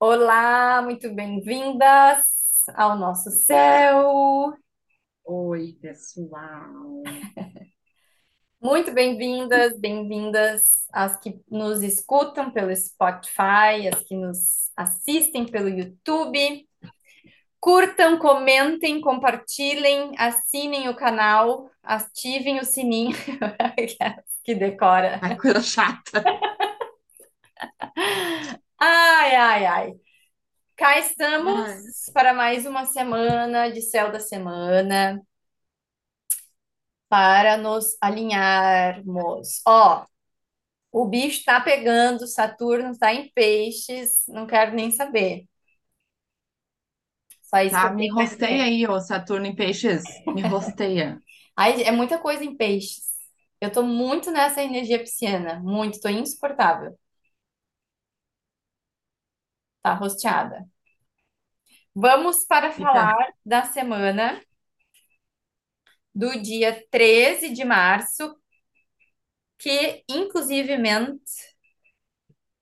Olá, muito bem-vindas ao nosso céu. Oi, pessoal. Muito bem-vindas, bem-vindas às que nos escutam pelo Spotify, as que nos assistem pelo YouTube. Curtam, comentem, compartilhem, assinem o canal, ativem o sininho que decora. Ai, coisa chata. Ai, ai, ai. Cá estamos Ai, para mais uma semana de Céu da Semana. para nos alinharmos. Ó, o bicho está pegando, Saturno está em peixes, não quero nem saber. Só isso que tá, eu me tenho para rosteia dizer. aí, ô Saturno em Peixes. Me rosteia. Aí é muita coisa em peixes. Eu tô muito nessa energia pisciana, muito, tô insuportável. Tá rosteada. Vamos para falar da semana do dia 13 de março, que inclusivemente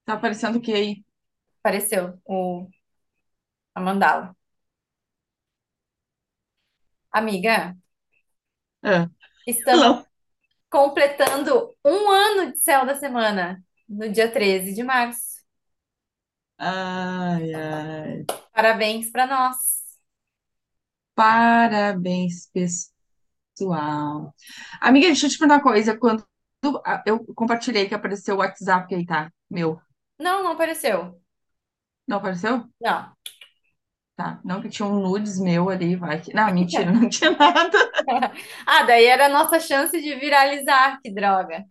tá aparecendo o que aí? apareceu o, a mandala. Amiga, Ah, estamos hello. completando um ano de Céu da Semana, no dia 13 de março. Ai, ai. Parabéns para nós. Parabéns, pessoal. Amiga, deixa eu te perguntar uma coisa. Quando eu compartilhei que apareceu o WhatsApp aí, tá? Meu. Não, não apareceu. Não apareceu? Não. Tá. Não que tinha um nudes meu ali, vai que... Não, mentira, não tinha nada. Ah, daí era a nossa chance de viralizar, que droga.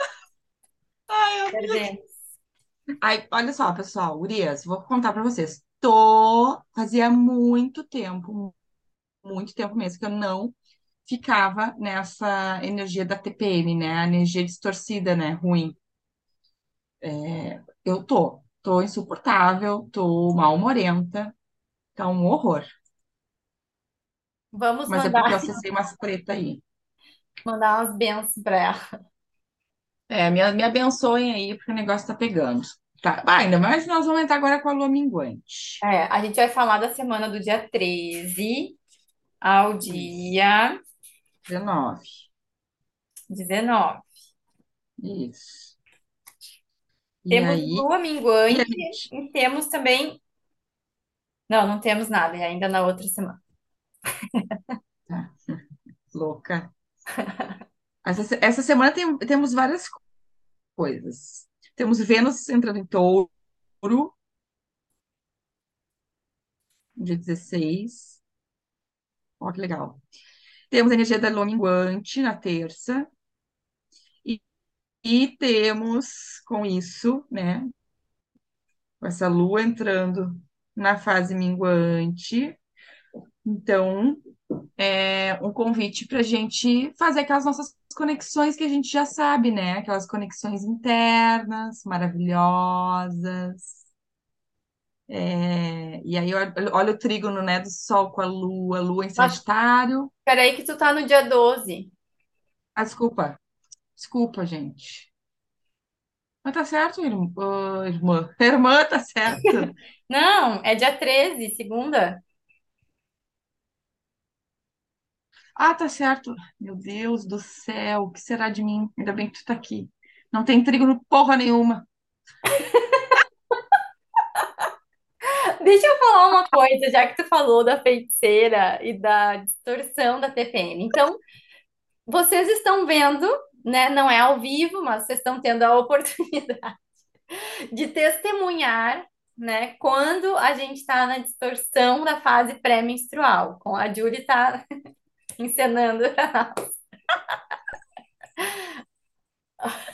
Ai, amiga. Perdemos. Ai, olha só, pessoal, Urias, vou contar pra vocês. Tô, fazia muito tempo, muito tempo mesmo, que eu não ficava nessa energia da TPM, né? A energia distorcida, né? Ruim. Eu tô, tô insuportável, tô mal-humorenta, tá um horror. Vamos Mas é porque eu acessei umas treta aí. mandar umas bênçãos para ela. É, me, me abençoem aí, porque o negócio tá pegando. Tá, ah, ainda mais nós vamos entrar agora com a lua minguante. É, a gente vai falar da semana do dia 13 ao dia 19. 19. Isso. E Temos aí, lua e minguante gente? e temos também. Não, não temos nada, é ainda na outra semana. Tá, louca. Essa, essa semana tem- temos várias coisas. Temos Vênus entrando em touro, dia 16. Ó, que legal. Temos a energia da lua minguante na terça. E, e temos, com isso, né, com essa lua entrando na fase minguante. Então, é um convite para a gente fazer aquelas nossas conexões que a gente já sabe, né? Aquelas conexões internas, maravilhosas. É, e aí, olha, o trígono, né, do Sol com a Lua, Lua em Sagitário. peraí que tu tá no dia 12. Ah, desculpa, desculpa, gente. Mas tá certo, irmã. irmã, irmã, tá certo. Não, é dia 13, segunda. Ah, tá certo. Meu Deus do céu, o que será de mim? Ainda bem que tu tá aqui. Não tem trígono porra nenhuma. Deixa eu falar uma coisa, já que tu falou da feiticeira e da distorção da TPM. Então, vocês estão vendo, né? Não é ao vivo, mas vocês estão tendo a oportunidade de testemunhar, né? Quando a gente está na distorção da fase pré-menstrual, com a Julie tá encenando.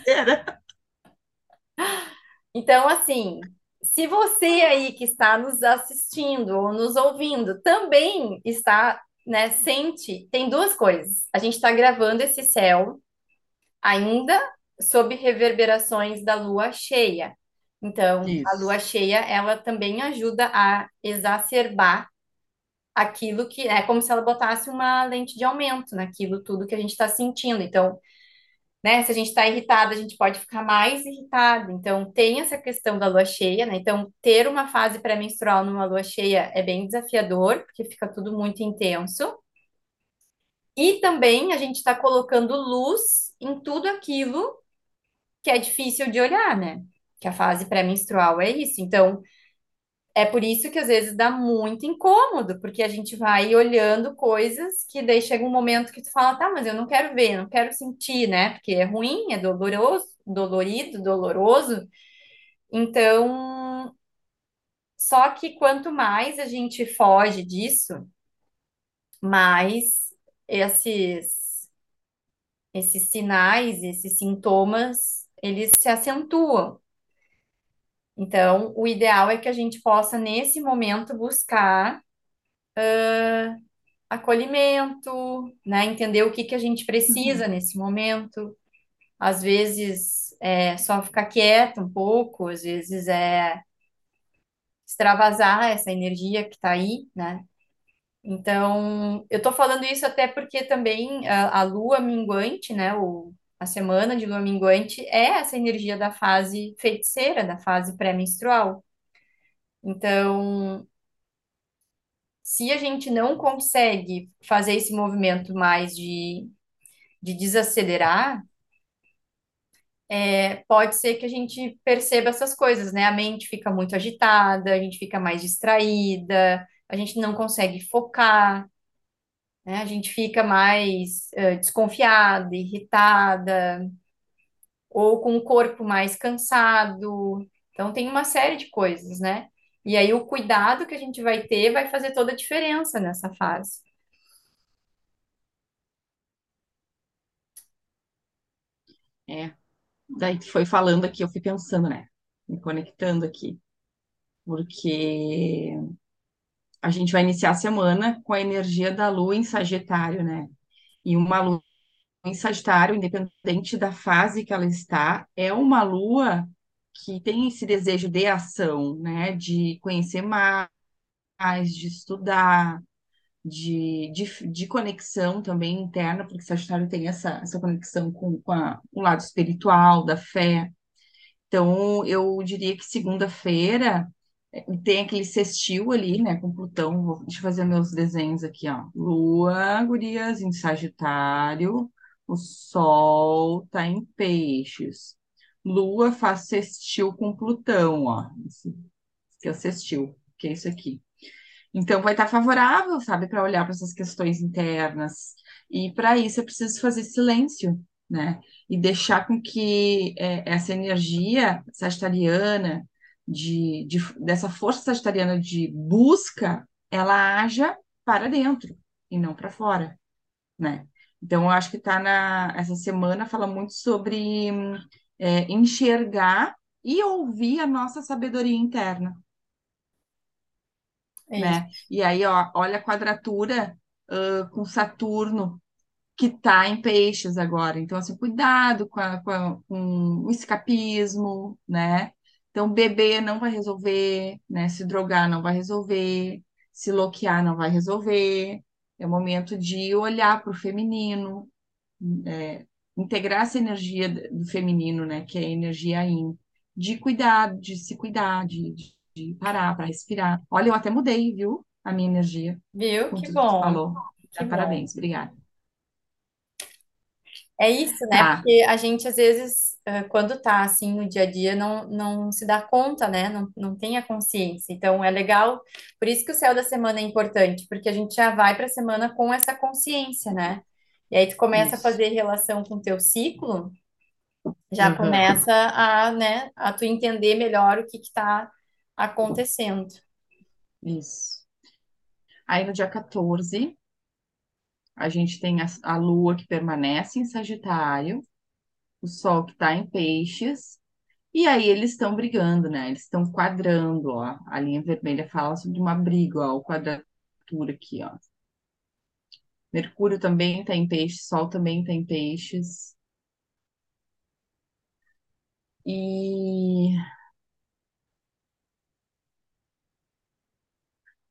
Era. Então, assim, se você aí que está nos assistindo ou nos ouvindo também está, né, sente, tem duas coisas. A gente está gravando esse céu ainda sob reverberações da lua cheia. Então, a lua Isso. cheia, ela também ajuda a exacerbar aquilo que é como se ela botasse uma lente de aumento naquilo tudo que a gente está sentindo. Então, né? Se a gente está irritado, a gente pode ficar mais irritado. Então, tem essa questão da lua cheia, né? Então, ter uma fase pré-menstrual numa lua cheia é bem desafiador, porque fica tudo muito intenso. E também a gente está colocando luz em tudo aquilo que é difícil de olhar, né? Que a fase pré-menstrual é isso. Então, é por isso que às vezes dá muito incômodo, porque a gente vai olhando coisas que daí chega um momento que tu fala, tá, mas eu não quero ver, não quero sentir, né? Porque é ruim, é doloroso, dolorido, doloroso. Então, só que quanto mais a gente foge disso, mais esses esses sinais, esses sintomas, eles se acentuam. Então, o ideal é que a gente possa, nesse momento, buscar acolhimento, né? Entender o que que a gente precisa Uhum, nesse momento. Às vezes é só ficar quieto um pouco, às vezes é extravasar essa energia que está aí, né? Então, eu tô falando isso até porque também a, a lua minguante, né? O, a semana de lua minguante é essa energia da fase feiticeira, da fase pré-menstrual. Então, se a gente não consegue fazer esse movimento mais de, de desacelerar, é, pode ser que a gente perceba essas coisas, né? A mente fica muito agitada, a gente fica mais distraída, a gente não consegue focar, né? A gente fica mais eh, desconfiada, irritada, ou com o corpo mais cansado. Então, tem uma série de coisas, né? E aí, o cuidado que a gente vai ter vai fazer toda a diferença nessa fase. é. Daí tu foi falando aqui, eu fui pensando, né? Me conectando aqui, porque a gente vai iniciar a semana com a energia da Lua em Sagitário, né? E uma Lua em Sagitário, independente da fase que ela está, é uma Lua que tem esse desejo de ação, né? De conhecer mais, de estudar, de, de, de conexão também interna, porque Sagitário tem essa, essa conexão com, com a- o lado espiritual, da fé. Então, eu diria que segunda-feira tem aquele sextil ali, né, com Plutão. Vou, deixa eu fazer meus desenhos aqui, ó. Lua, gurias, em Sagitário. O Sol tá em Peixes. Lua faz sextil com Plutão, ó. Esse, esse aqui é o sextil, que é isso aqui. Então, vai estar favorável, sabe, para olhar para essas questões internas. E para isso é preciso fazer silêncio, né? E deixar com que é, essa energia sagitariana, de, de, dessa força sagitariana de busca, ela haja para dentro e não para fora, né? Então, eu acho que tá na, essa semana fala muito sobre é, enxergar e ouvir a nossa sabedoria interna É né? E aí, ó, olha a quadratura, ãh, com Saturno, que tá em peixes agora. Então, assim, cuidado com, a- com, a- com o escapismo, né? Então, beber não vai resolver, né? Se drogar não vai resolver, se loquear não vai resolver. É o momento de olhar para o feminino, é, integrar essa energia do feminino, né? Que é a energia yin, de cuidar, de se cuidar, de, de parar para respirar. Olha, eu até mudei, viu? A minha energia Viu? Que tudo que bom, falou. que Tá, bom. parabéns, obrigada. É isso, né? Tá, Porque a gente, às vezes, quando tá assim no dia a dia, não, não se dá conta, né? Não, não tem a consciência. Então, é legal. Por isso que o céu da semana é importante, porque a gente já vai para a semana com essa consciência, né? E aí tu começa a isso. fazer relação com o teu ciclo, já Aham, começa a, né, a tu entender melhor o que que tá acontecendo. isso. Aí no dia 14, a gente tem a, a Lua que permanece em Sagitário, o Sol que está em Peixes, e aí eles estão brigando, né? Eles estão quadrando, ó. A linha vermelha fala sobre uma briga, ó, quadratura aqui, ó. Mercúrio também está em Peixes, Sol também está em Peixes. E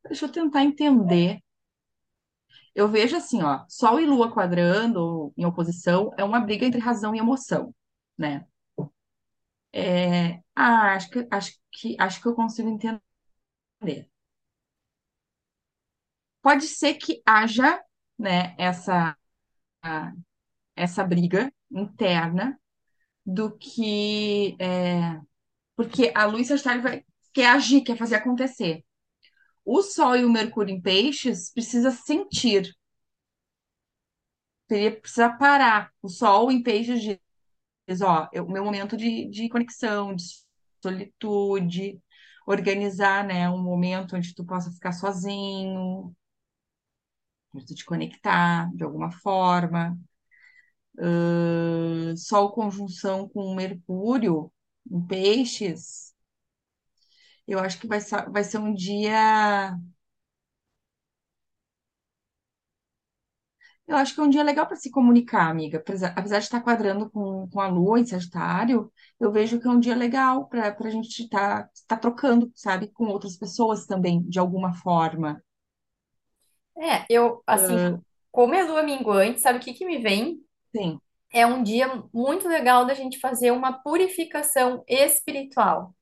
deixa eu tentar entender. Eu vejo assim, ó, Sol e Lua quadrando em oposição é uma briga entre razão e emoção, né? É, ah, acho que, acho que, acho que eu consigo entender. Pode ser que haja, né, essa, essa briga interna do que é, porque a luz Sagitário vai, quer agir, quer fazer acontecer. O Sol e o Mercúrio em Peixes precisa sentir, teria precisa parar. O Sol em Peixes diz, ó, é o meu momento de, de conexão, de solitude, organizar, né, um momento onde tu possa ficar sozinho, tu te conectar de alguma forma. Uh, Sol conjunção com Mercúrio em Peixes, eu acho que vai, ser- vai ser um dia Eu acho que é um dia legal para se comunicar, amiga. Apesar, apesar de estar quadrando com, com a Lua em Sagitário, eu vejo que é um dia legal para a gente estar tá, tá trocando, sabe, com outras pessoas também, de alguma forma. É, eu, assim, Ah, como é lua minguante, sabe o que que me vem? sim. É um dia muito legal da gente fazer uma purificação espiritual.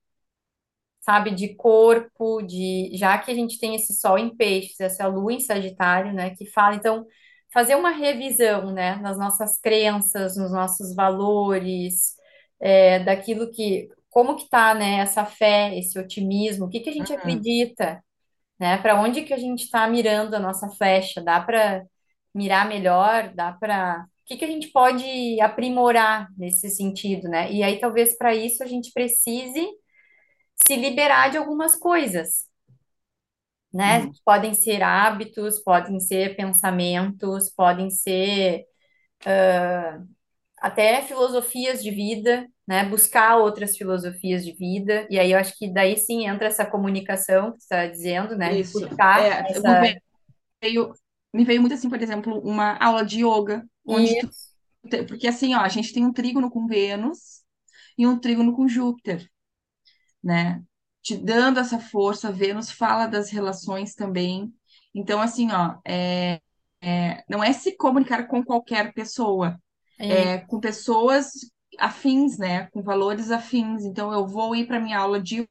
Sabe, de corpo, de já que a gente tem esse sol em peixes, essa lua em Sagitário, né, que fala, então, fazer uma revisão, né, nas nossas crenças, nos nossos valores, é, daquilo que, como que tá, né, essa fé, esse otimismo, o que que a gente Uhum, acredita, né, para onde que a gente está mirando a nossa flecha, dá para mirar melhor, dá para O que que a gente pode aprimorar nesse sentido, né? E aí, talvez para isso a gente precise se liberar de algumas coisas, né? uhum. Podem ser hábitos, podem ser pensamentos, podem ser até filosofias de vida, né? Buscar outras filosofias de vida. E aí eu acho que daí sim entra essa comunicação que você está dizendo, né? Isso. buscar É, me essa. veio, me veio muito assim, por exemplo, uma aula de yoga, onde tu, porque assim, ó, a gente tem um trígono com Vênus e um trígono com Júpiter. Né? Te dando essa força, Vênus fala das relações também. Então, assim, ó, é, é, não é se comunicar com qualquer pessoa, E é com pessoas afins, né? Com valores afins. Então, eu vou ir para minha aula de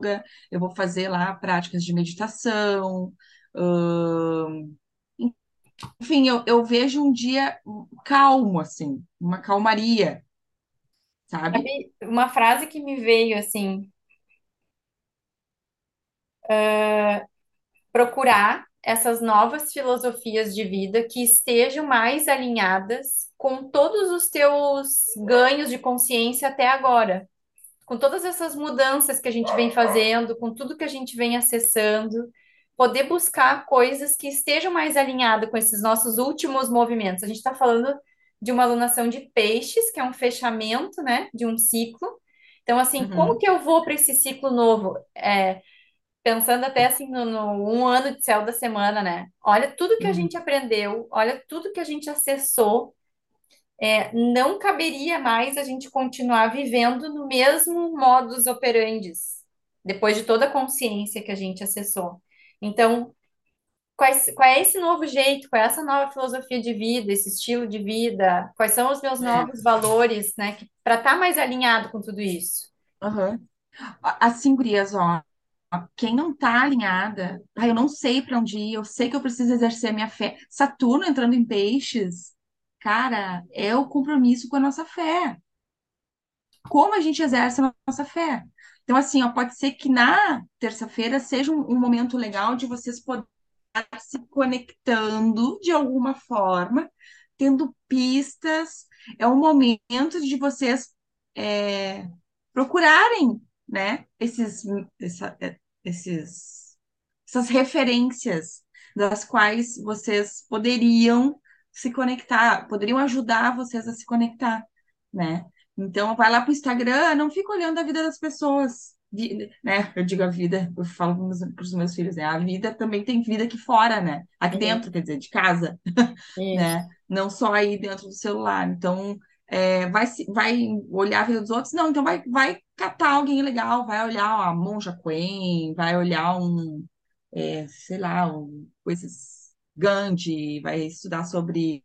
yoga, eu vou fazer lá práticas de meditação. ahn, enfim, eu, eu vejo um dia calmo, assim, uma calmaria, sabe? uma frase que me veio assim, procurar essas novas filosofias de vida que estejam mais alinhadas com todos os teus ganhos de consciência até agora. com todas essas mudanças que a gente vem fazendo, com tudo que a gente vem acessando, poder buscar coisas que estejam mais alinhadas com esses nossos últimos movimentos. A gente está falando de uma alunação de peixes, que é um fechamento, né, de um ciclo. Então, assim, como Uhum, que eu vou para esse ciclo novo? É, pensando até assim no, no um ano de céu da semana, né? Olha tudo que a uhum, gente aprendeu, olha tudo que a gente acessou é, não caberia mais a gente continuar vivendo no mesmo modus operandi, depois de toda a consciência que a gente acessou. Então, quais, qual é esse novo jeito, qual é essa nova filosofia de vida, esse estilo de vida, quais são os meus é, novos valores, né, para estar mais alinhado com tudo isso? uhum. Assim, gurias, ó, quem não tá alinhada, ah, eu não sei para onde ir, eu sei que eu preciso exercer a minha fé. Saturno entrando em peixes, cara, é o compromisso com a nossa fé. Como a gente exerce a nossa fé? Então, assim, ó, pode ser que na terça-feira seja um, um momento legal de vocês poderem se conectando de alguma forma, tendo pistas. É um momento de vocês é, procurarem, né, esses, essa- é, esses, essas referências das quais vocês poderiam se conectar, poderiam ajudar vocês a se conectar, né? Então, vai lá para o Instagram, não fica olhando a vida das pessoas, né? Eu digo a vida, eu falo para os meus filhos, né? A vida também tem vida aqui fora, né? Aqui Isso, dentro, quer dizer, de casa, isso. né? Não só aí dentro do celular. Então, é, vai, vai olhar a vida dos outros? Não, então vai, vai catar alguém legal, vai olhar a Monja Coen, vai olhar um, é, sei lá, um, coisas. Gandhi, vai estudar sobre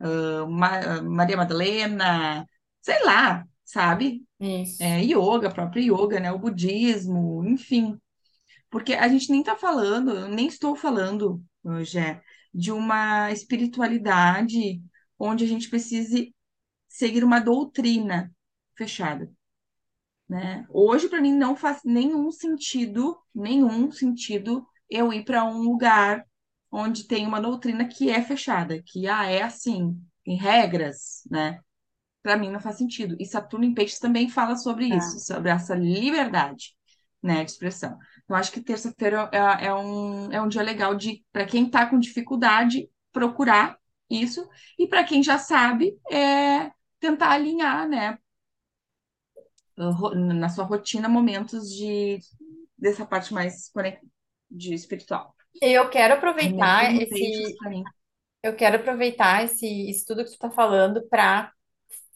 ah, Ma- Maria Madalena, sei lá, sabe? Isso. É, yoga, próprio yoga, né? O budismo, enfim. Porque a gente nem está falando, eu nem estou falando, Jé, de uma espiritualidade onde a gente precise seguir uma doutrina fechada, né? Hoje, para mim, não faz nenhum sentido, nenhum sentido eu ir para um lugar onde tem uma doutrina que é fechada, que ah, é assim, tem regras, né? Para mim não faz sentido. E Saturno em Peixes também fala sobre isso, É. sobre essa liberdade, né, de expressão. Eu acho que terça-feira é, é um, é um dia legal de, para quem está com dificuldade, procurar isso, e para quem já sabe, é tentar alinhar, né, na sua rotina, momentos de dessa parte mais de espiritual. Eu quero aproveitar esse, eu quero aproveitar esse estudo que tu está falando para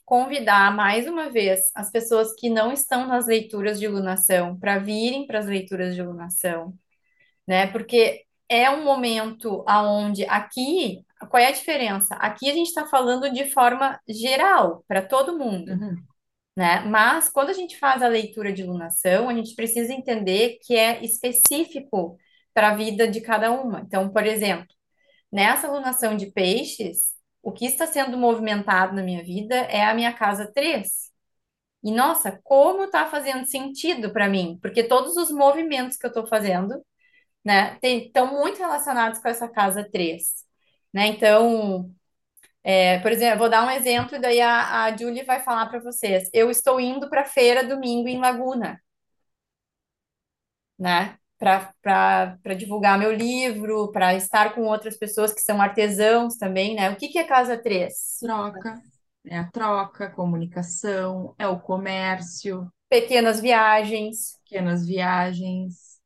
convidar mais uma vez as pessoas que não estão nas leituras de lunação para virem para as leituras de lunação, né? Porque é um momento aonde aqui, qual é a diferença? Aqui a gente está falando de forma geral para todo mundo, Uhum, né? Mas quando a gente faz a leitura de lunação, a gente precisa entender que é específico para a vida de cada uma. Então, por exemplo, nessa lunação de peixes, o que está sendo movimentado na minha vida é a minha casa 3. E nossa, como está fazendo sentido para mim? Porque todos os movimentos que eu estou fazendo, né, estão muito relacionados com essa casa 3. Né? Então, é, por exemplo, vou dar um exemplo e daí a, a Julie vai falar para vocês. Eu estou indo para a feira domingo em Laguna, né? Para divulgar meu livro, para estar com outras pessoas que são artesãos também, né? O que que é casa 3? Troca, é a troca, comunicação, é o comércio, Pequenas viagens. pequenas viagens.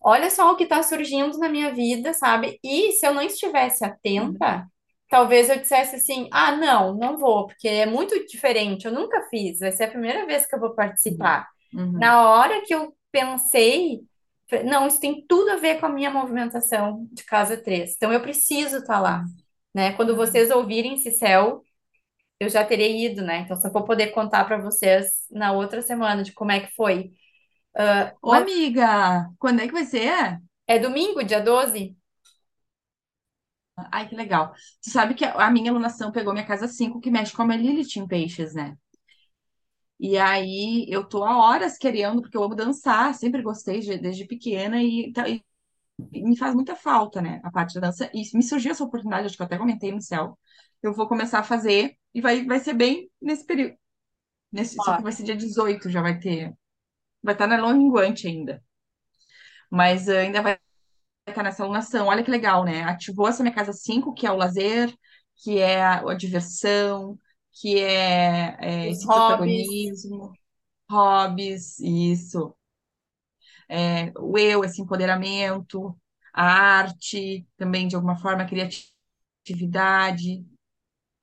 Olha só o que está surgindo na minha vida, sabe? E se eu não estivesse Uhum, atenta, talvez eu dissesse assim: ah, não, não vou, porque é muito diferente, eu nunca fiz, vai ser a primeira vez que eu vou uhum, participar. uhum, Na hora que eu pensei, não, isso tem tudo a ver com a minha movimentação de casa 3. então eu preciso estar lá, uhum, né? Quando uhum. vocês ouvirem Cicel, eu já terei ido, né? Então só vou poder contar para vocês na outra semana de como é que foi. Ô, Mas amiga, quando é que vai ser? é domingo, dia 12? Ai, que legal. Tu sabe que a a minha alunação pegou minha casa 5 que mexe com a minha Lilith em peixes, né? E aí eu tô há horas querendo, porque eu amo dançar, sempre gostei de- desde pequena e, tá- e me faz muita falta, né? A parte da dança. E me surgiu essa oportunidade, acho que eu até comentei no céu. Eu vou começar a fazer e vai, vai ser bem nesse período. Nesse, só que vai ser dia 18, já vai ter. Vai estar na Longuante ainda. Mas ainda vai estar nessa alunação. Olha que legal, né? Ativou essa minha casa 5 que é o lazer, que é a, a diversão, que é, é esse hobbies. protagonismo, hobbies, isso. É, o eu, esse empoderamento, a arte, também, de alguma forma, a criatividade.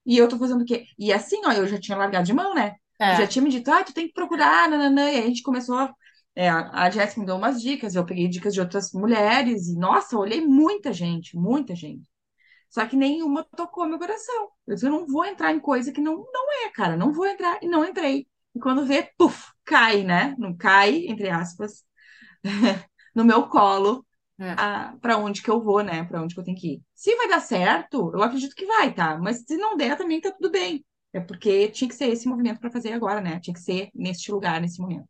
E eu tô fazendo o quê? E assim, ó, eu já tinha largado de mão, né? Tu já É, tinha me dito, ah, tu tem que procurar, nananã. E a gente começou, a- é, a Jéssica me deu umas dicas, eu peguei dicas de outras mulheres, e nossa, olhei muita gente, muita gente. Só que nenhuma tocou meu coração. Eu disse, eu não vou entrar em coisa que não, não é, cara, não vou entrar, e não entrei. E quando vê, puf, cai, né? Não cai, entre aspas, no meu colo é. para onde que eu vou, né? Para onde que eu tenho que ir. Se vai dar certo, eu acredito que vai, tá? Mas se não der, também tá tudo bem. É porque tinha que ser esse movimento para fazer agora, né? Tinha que ser neste lugar, nesse momento.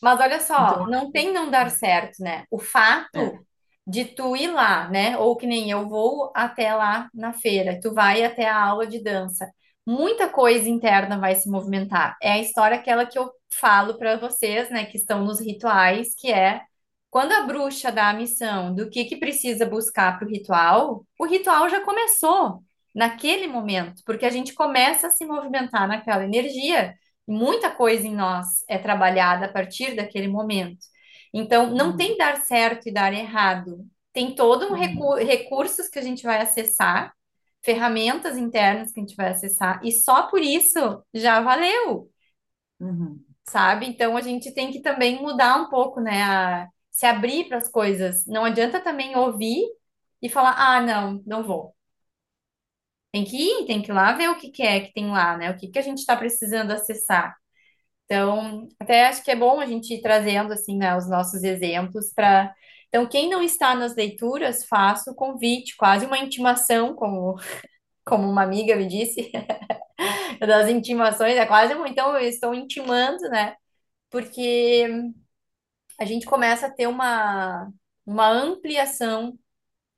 Mas olha só, Então, não tem não dar certo, né? O fato é. De tu ir lá, né? Ou que nem eu vou até lá na feira, tu vai até a aula de dança. Muita coisa interna vai se movimentar. É a história aquela que eu falo para vocês, né, que estão nos rituais, que é quando a bruxa dá a missão do que que precisa buscar para o ritual, o ritual já começou naquele momento, porque a gente começa a se movimentar naquela energia. Muita coisa em nós é trabalhada a partir daquele momento. Então, não Uhum, tem dar certo e dar errado. Tem todo um recu uhum, recursos que a gente vai acessar, ferramentas internas que a gente vai acessar, e só por isso já valeu, uhum, sabe? Então, a gente tem que também mudar um pouco, né? a- se abrir para as coisas. Não adianta também ouvir. e falar: ah, não, não vou. Tem que ir, tem que ir lá ver o que que é que tem lá, né? O que que a gente está precisando acessar. Então, até acho que é bom a gente ir trazendo assim, né, os nossos exemplos para. Então, quem não está nas leituras, faça o convite, quase uma intimação, como, como uma amiga me disse, das intimações, é quase um, então eu estou intimando, né? Porque a gente começa a ter uma, uma ampliação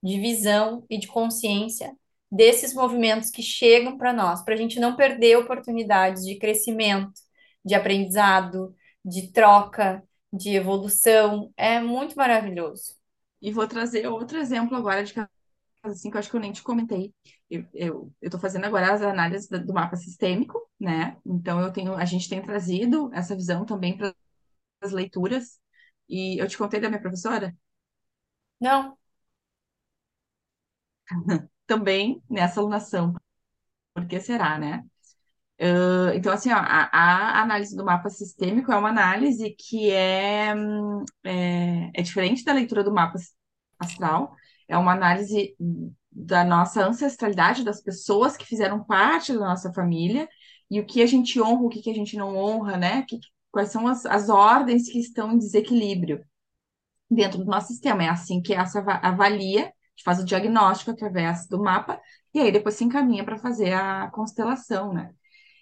de visão e de consciência desses movimentos que chegam para nós, para a gente não perder oportunidades de crescimento, de aprendizado, de troca, de evolução. É muito maravilhoso. E vou trazer outro exemplo agora de caso assim que eu acho que eu nem te comentei. Eu, eu, eu tô fazendo agora as análises do mapa sistêmico, né? Então eu tenho, a gente tem trazido essa visão também para as leituras. E eu te contei da minha professora? Não, Também nessa alunação. Por que será, né? Uh, então, assim, ó, a, a análise do mapa sistêmico é uma análise que é, é, é diferente da leitura do mapa astral, é uma análise da nossa ancestralidade, das pessoas que fizeram parte da nossa família, e o que a gente honra, o que, que a gente não honra, né? Que, quais são as, as ordens que estão em desequilíbrio dentro do nosso sistema. É assim que essa ava- avalia, faz o diagnóstico através do mapa, e aí depois se encaminha para fazer a constelação, né?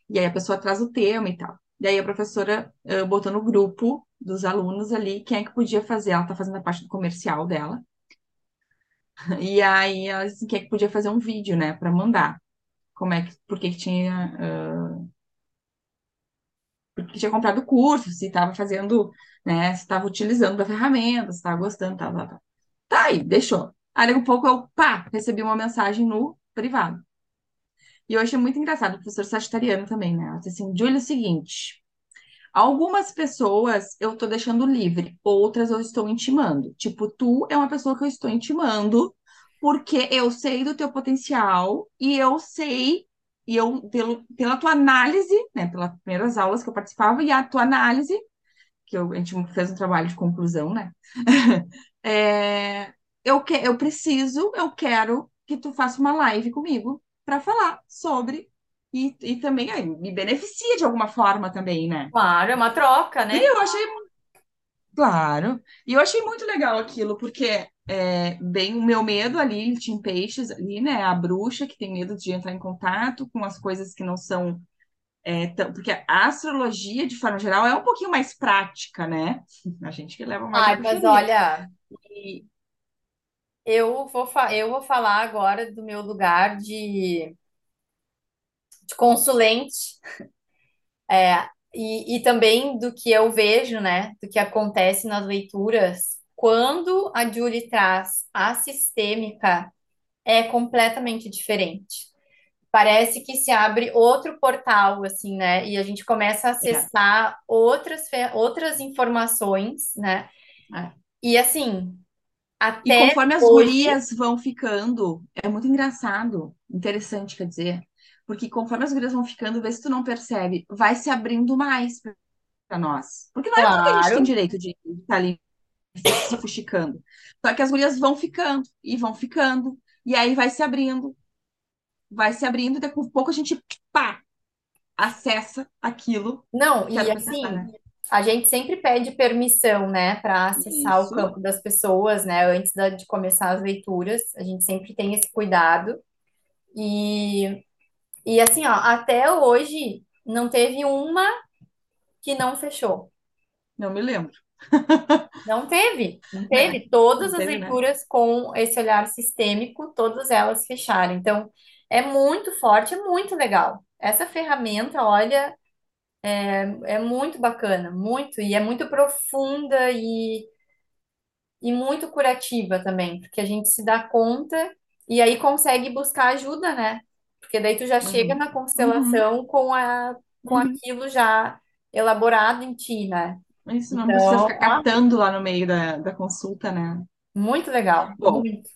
E aí a pessoa traz o tema e tal. E aí a professora eh, botou no grupo dos alunos ali quem é que podia fazer. Ela tá fazendo a parte do comercial dela. E aí ela disse quem é que podia fazer um vídeo, né, para mandar. Como é que, por que que tinha, ah, por que tinha comprado o curso, se estava fazendo, né, se estava utilizando da ferramenta, se estava gostando, tal, tal. Tá aí, deixou. Aí a pouco eu, pá, recebi uma mensagem no privado. E eu achei muito engraçado, o professor sagitariano também, né? Assim, Júlia, é o seguinte, Algumas pessoas eu tô deixando livre, outras eu estou intimando. Tipo, tu é uma pessoa que eu estou intimando, porque eu sei do teu potencial e eu sei, e eu, pelo, pela tua análise, né, pelas primeiras aulas que eu participava, e a tua análise, que eu, a gente fez um trabalho de conclusão, né? É, eu, que, eu preciso, eu quero que tu faça uma live comigo para falar sobre. E, e também aí, me beneficia de alguma forma também, né? claro, é uma troca, E né? eu achei, claro, e eu achei muito legal aquilo, porque é bem o meu medo ali, Tim Peixes ali, né? A bruxa que tem medo de entrar em contato com as coisas que não são é, tão, porque a astrologia, de forma geral, é um pouquinho mais prática, né? A gente que leva mais Ai, mas olha, e eu vou, fa- eu vou falar agora do meu lugar de, de consulente É, e, e também do que eu vejo, né, do que acontece nas leituras, quando a Julie traz a sistêmica, é completamente diferente. Parece que se abre outro portal, assim, né, e a gente começa a É, acessar outras, fe- outras informações, né, é. e assim, E até conforme as hoje, gurias vão ficando, é muito engraçado, interessante, quer dizer, porque conforme as gurias vão ficando, vê se tu não percebe, vai se abrindo mais para nós. Porque não é tudo que a gente tem direito de estar ali se fuxicando. Só que as gurias vão ficando e vão ficando, e aí vai se abrindo, vai se abrindo, e daqui a pouco a gente, pá, acessa aquilo não, e assim, né? A gente sempre pede permissão, né, para acessar o Isso, campo das pessoas, né, antes da- de começar as leituras. A gente sempre tem esse cuidado. E, e assim, ó, até hoje não teve uma que não fechou. não me lembro, Não teve, não né? teve. Todas Não as teve, né? leituras com esse olhar sistêmico, todas elas fecharam. Então, é muito forte, é muito legal. Essa ferramenta, olha, é muito bacana, muito, e é muito profunda e e muito curativa também, porque a gente se dá conta e aí consegue buscar ajuda, né? Porque daí tu já chega Uhum. na Uhum. constelação com a, com Uhum. aquilo já elaborado em ti, né? Isso não precisa Então, ficar ó, catando lá no meio da, da consulta, né? muito legal, Bom, muito.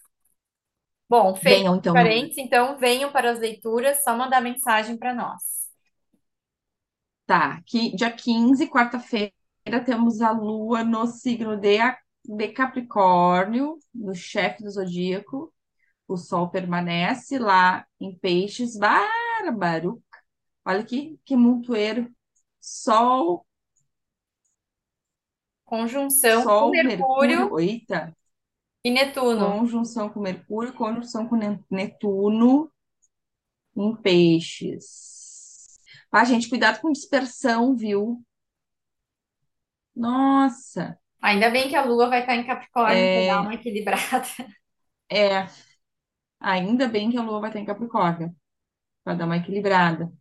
Bom, feito venham então parentes, então venham para as leituras, só mandar mensagem para nós. Tá, que dia 15, quarta-feira, temos a Lua no signo de, de Capricórnio, no chefe do zodíaco. o Sol permanece lá em Peixes, bárbaro. Olha que, que montoeiro. Sol, Conjunção com Sol, Mercúrio Mercúrio, eita, e Netuno. conjunção com Mercúrio, conjunção com Ne- Netuno em Peixes. Ah, gente, cuidado com dispersão, viu? Nossa, Ainda bem que a Lua vai estar em Capricórnio para dar uma equilibrada. é, ainda bem que a Lua vai estar em Capricórnio, para dar uma equilibrada.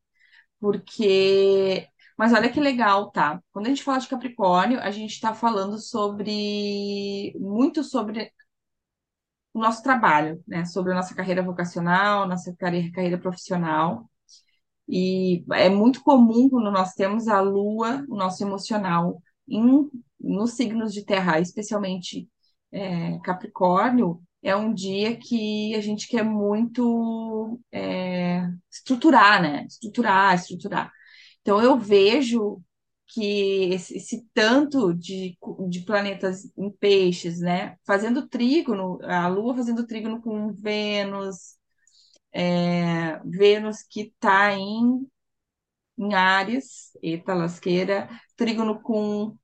Porque, mas olha que legal, tá? Quando a gente fala de Capricórnio, a gente está falando sobre, muito sobre o nosso trabalho, né? Sobre a nossa carreira vocacional, nossa carreira, carreira profissional. E é muito comum quando nós temos a Lua, o nosso emocional, em, nos signos de terra, especialmente é, Capricórnio, é um dia que a gente quer muito é, estruturar, né? Estruturar, estruturar. Então eu vejo que esse, esse tanto de, de planetas em peixes, né? Fazendo trígono, a Lua fazendo trígono com Vênus, é, Vênus que está em, em Áries, eita lasqueira, trígono com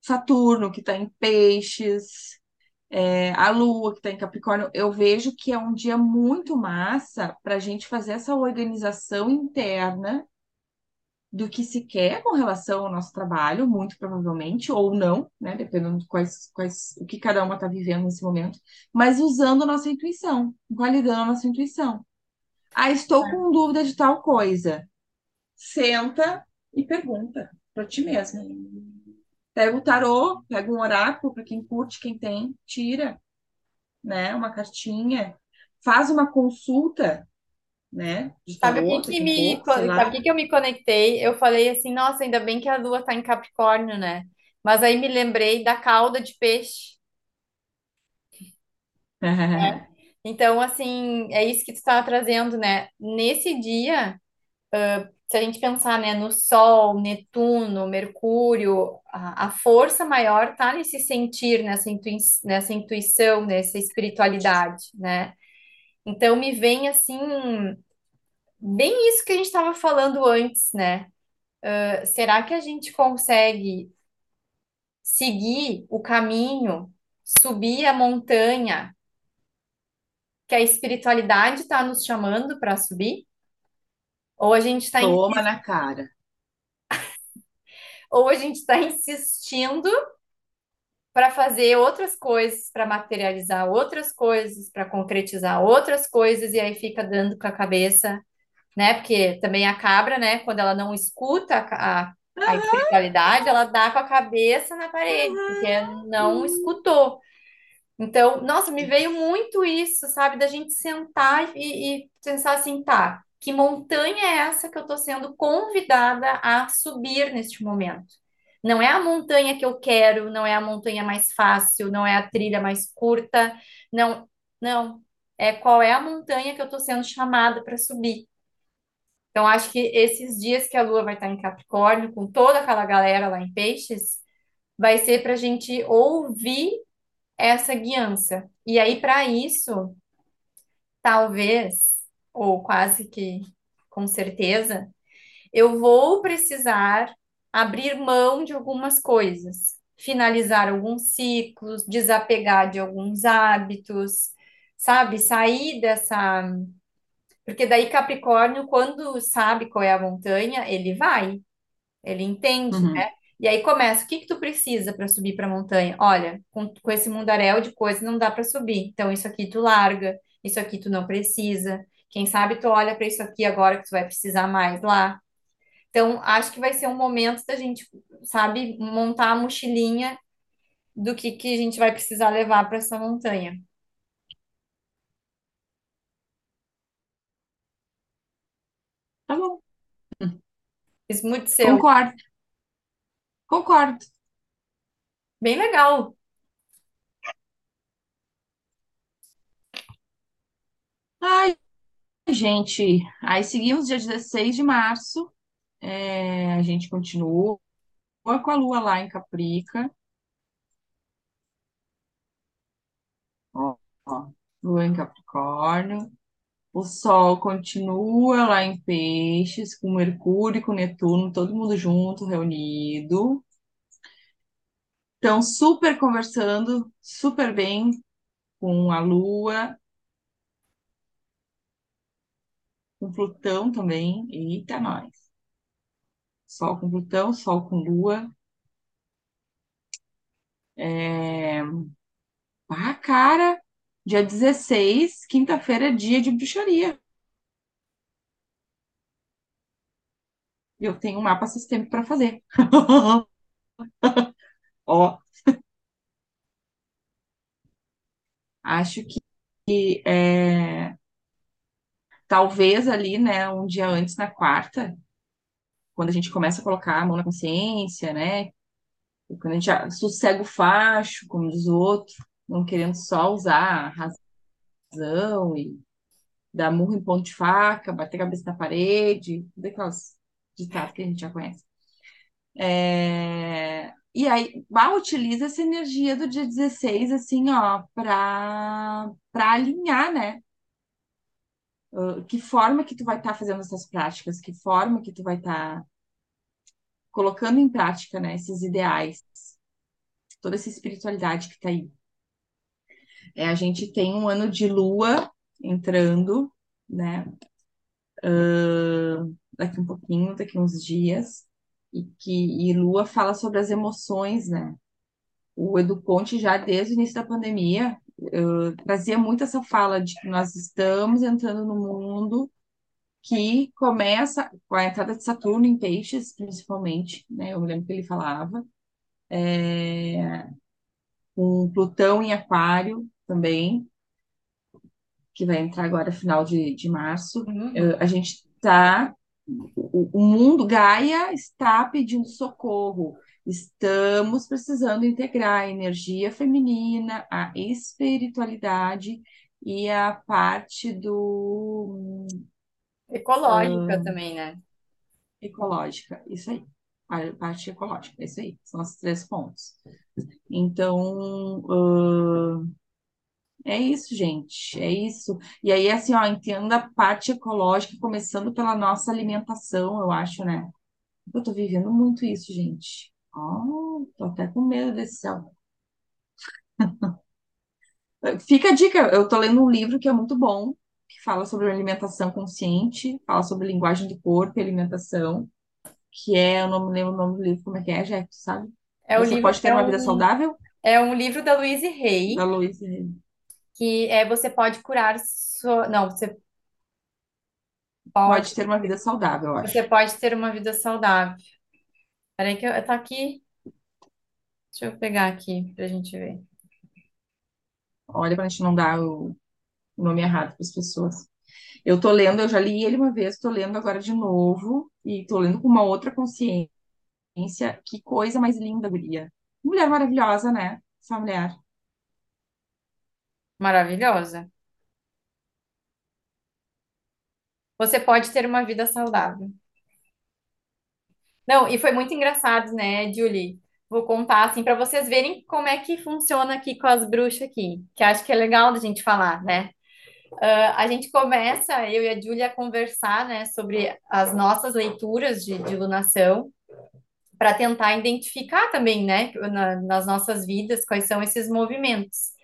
Saturno, que está em Peixes, é, a Lua, que está em Capricórnio, eu vejo que é um dia muito massa para a gente fazer essa organização interna do que se quer com relação ao nosso trabalho, muito provavelmente, ou não, né? Dependendo de quais, quais, o que cada uma está vivendo nesse momento, mas usando a nossa intuição, validando a nossa intuição. Ah, estou com dúvida de tal coisa. Senta e pergunta para ti mesma. Pega o tarô, pega um oráculo para quem curte, quem tem, tira, né? Uma cartinha, faz uma consulta, né? Sabe o que que me, pouco, sabe o lá. que que eu me conectei? Eu falei assim, nossa, ainda bem que a Lua está em Capricórnio, né? Mas aí me lembrei da cauda de peixe. Então, assim, é isso que tu estava trazendo, né? Nesse dia, se a gente pensar, né, no Sol, Netuno, Mercúrio, a, a força maior tá nesse sentir, nessa intui, nessa intuição, nessa espiritualidade, né? Então me vem assim, bem isso que a gente estava falando antes, né? Uh, Será que a gente consegue seguir o caminho, subir a montanha que a espiritualidade está nos chamando para subir? Ou a gente está Toma na cara. ou a gente está insistindo para fazer outras coisas, para materializar outras coisas, para concretizar outras coisas, e aí fica dando com a cabeça, né? Porque também a cabra, né, quando ela não escuta a, a, Aham, espiritualidade, ela dá com a cabeça na parede, porque não aham. escutou. Então, nossa, me veio muito isso, sabe, da gente sentar e, e pensar assim, tá, que montanha é essa que eu estou sendo convidada a subir neste momento? Não é a montanha que eu quero, não é a montanha mais fácil, não é a trilha mais curta, não, não. É qual é a montanha que eu estou sendo chamada para subir. Então, acho que esses dias que a Lua vai estar em Capricórnio, com toda aquela galera lá em Peixes, vai ser para a gente ouvir essa guiança. E aí, para isso, talvez, ou quase que com certeza, eu vou precisar abrir mão de algumas coisas, finalizar alguns ciclos, desapegar de alguns hábitos, sabe? Sair dessa. Porque daí Capricórnio, quando sabe qual é a montanha, ele vai. Ele entende, né? Uhum. E aí começa, o que que tu precisa para subir para a montanha? Olha, com, com esse mundaréu de coisas não dá para subir. Então isso aqui tu larga, isso aqui tu não precisa. Quem sabe tu olha para isso aqui agora que tu vai precisar mais lá. Então acho que vai ser um momento da gente, sabe, montar a mochilinha do que que a gente vai precisar levar para essa montanha. Tá bom. Isso muito seu. Concordo, concordo. Bem legal. Ai, gente, aí seguimos dia 16 de março. É, a gente continua com a lua lá em Caprica. Ó, ó. Lua em Capricórnio. O Sol continua lá em Peixes, com Mercúrio e com Netuno, todo mundo junto, reunido. Estão super conversando, super bem com a Lua, com Plutão também. Eita, nós. Sol com Plutão, Sol com Lua. É... Ah, cara, dia 16, quinta-feira, dia de bruxaria. Eu tenho um mapa sistêmico para fazer. Ó, acho que é, talvez ali, né, um dia antes, na quarta, quando a gente começa a colocar a mão na consciência, né, quando a gente sossega o facho, como diz o outro, não querendo só usar a razão e dar murro em ponto de faca, bater a cabeça na parede, tudo aquelas ditados que a gente já conhece. É, E aí, bah, utiliza essa energia do dia 16, assim, ó, para alinhar, né? Uh, que forma que tu vai estar fazendo essas práticas, que forma que tu vai estar colocando em prática, né, esses ideais, toda essa espiritualidade que tá aí. É, a gente tem um ano de lua entrando, né? Uh, daqui um pouquinho, daqui uns dias, e que e lua fala sobre as emoções, né? O Edu Ponte, já desde o início da pandemia, uh, trazia muito essa fala de que nós estamos entrando no mundo que começa com a entrada de Saturno em Peixes, principalmente, né? Eu lembro que ele falava, é, com Plutão em Aquário também, que vai entrar agora final de, de março. Uhum. Uh, a gente está, o, o mundo Gaia está pedindo socorro. Estamos precisando integrar a energia feminina, a espiritualidade e a parte do Ecológica também, né? ecológica, isso aí. A parte ecológica, isso aí. São os três pontos. Então, uh, é isso, gente. É isso. E aí, assim, ó, entenda a parte ecológica, começando pela nossa alimentação, eu acho, né? Eu tô vivendo muito isso, gente. Ó, tô até com medo desse céu. Fica a dica, eu tô lendo um livro que é muito bom, que fala sobre alimentação consciente, fala sobre linguagem do corpo e alimentação, que é, eu não me lembro o nome do livro, como é que é, Jack, tu sabe? É o Você livro, pode ter é uma vida um, saudável? é um livro da Louise Hay, Da Louise. Que é você pode curar sua, não, você pode, Pode ter uma vida saudável, eu você acho. pode ter uma vida saudável. Peraí que eu, tá aqui. Deixa eu pegar aqui pra gente ver. Olha, pra gente não dar o o nome errado para as pessoas. Eu tô lendo, eu já li ele uma vez, tô lendo agora de novo, e tô lendo com uma outra consciência. Que coisa mais linda, guria. Mulher maravilhosa, né? Essa mulher. Maravilhosa. Você pode ter uma vida saudável. Não, e foi muito engraçado, né, Julie? Vou contar assim para vocês verem como é que funciona aqui com as bruxas aqui, que acho que é legal da gente falar, né? Ah, a gente começa, eu e a Julia, a conversar, né, sobre as nossas leituras de, de lunação, para tentar identificar também, né, na- nas nossas vidas, quais são esses movimentos.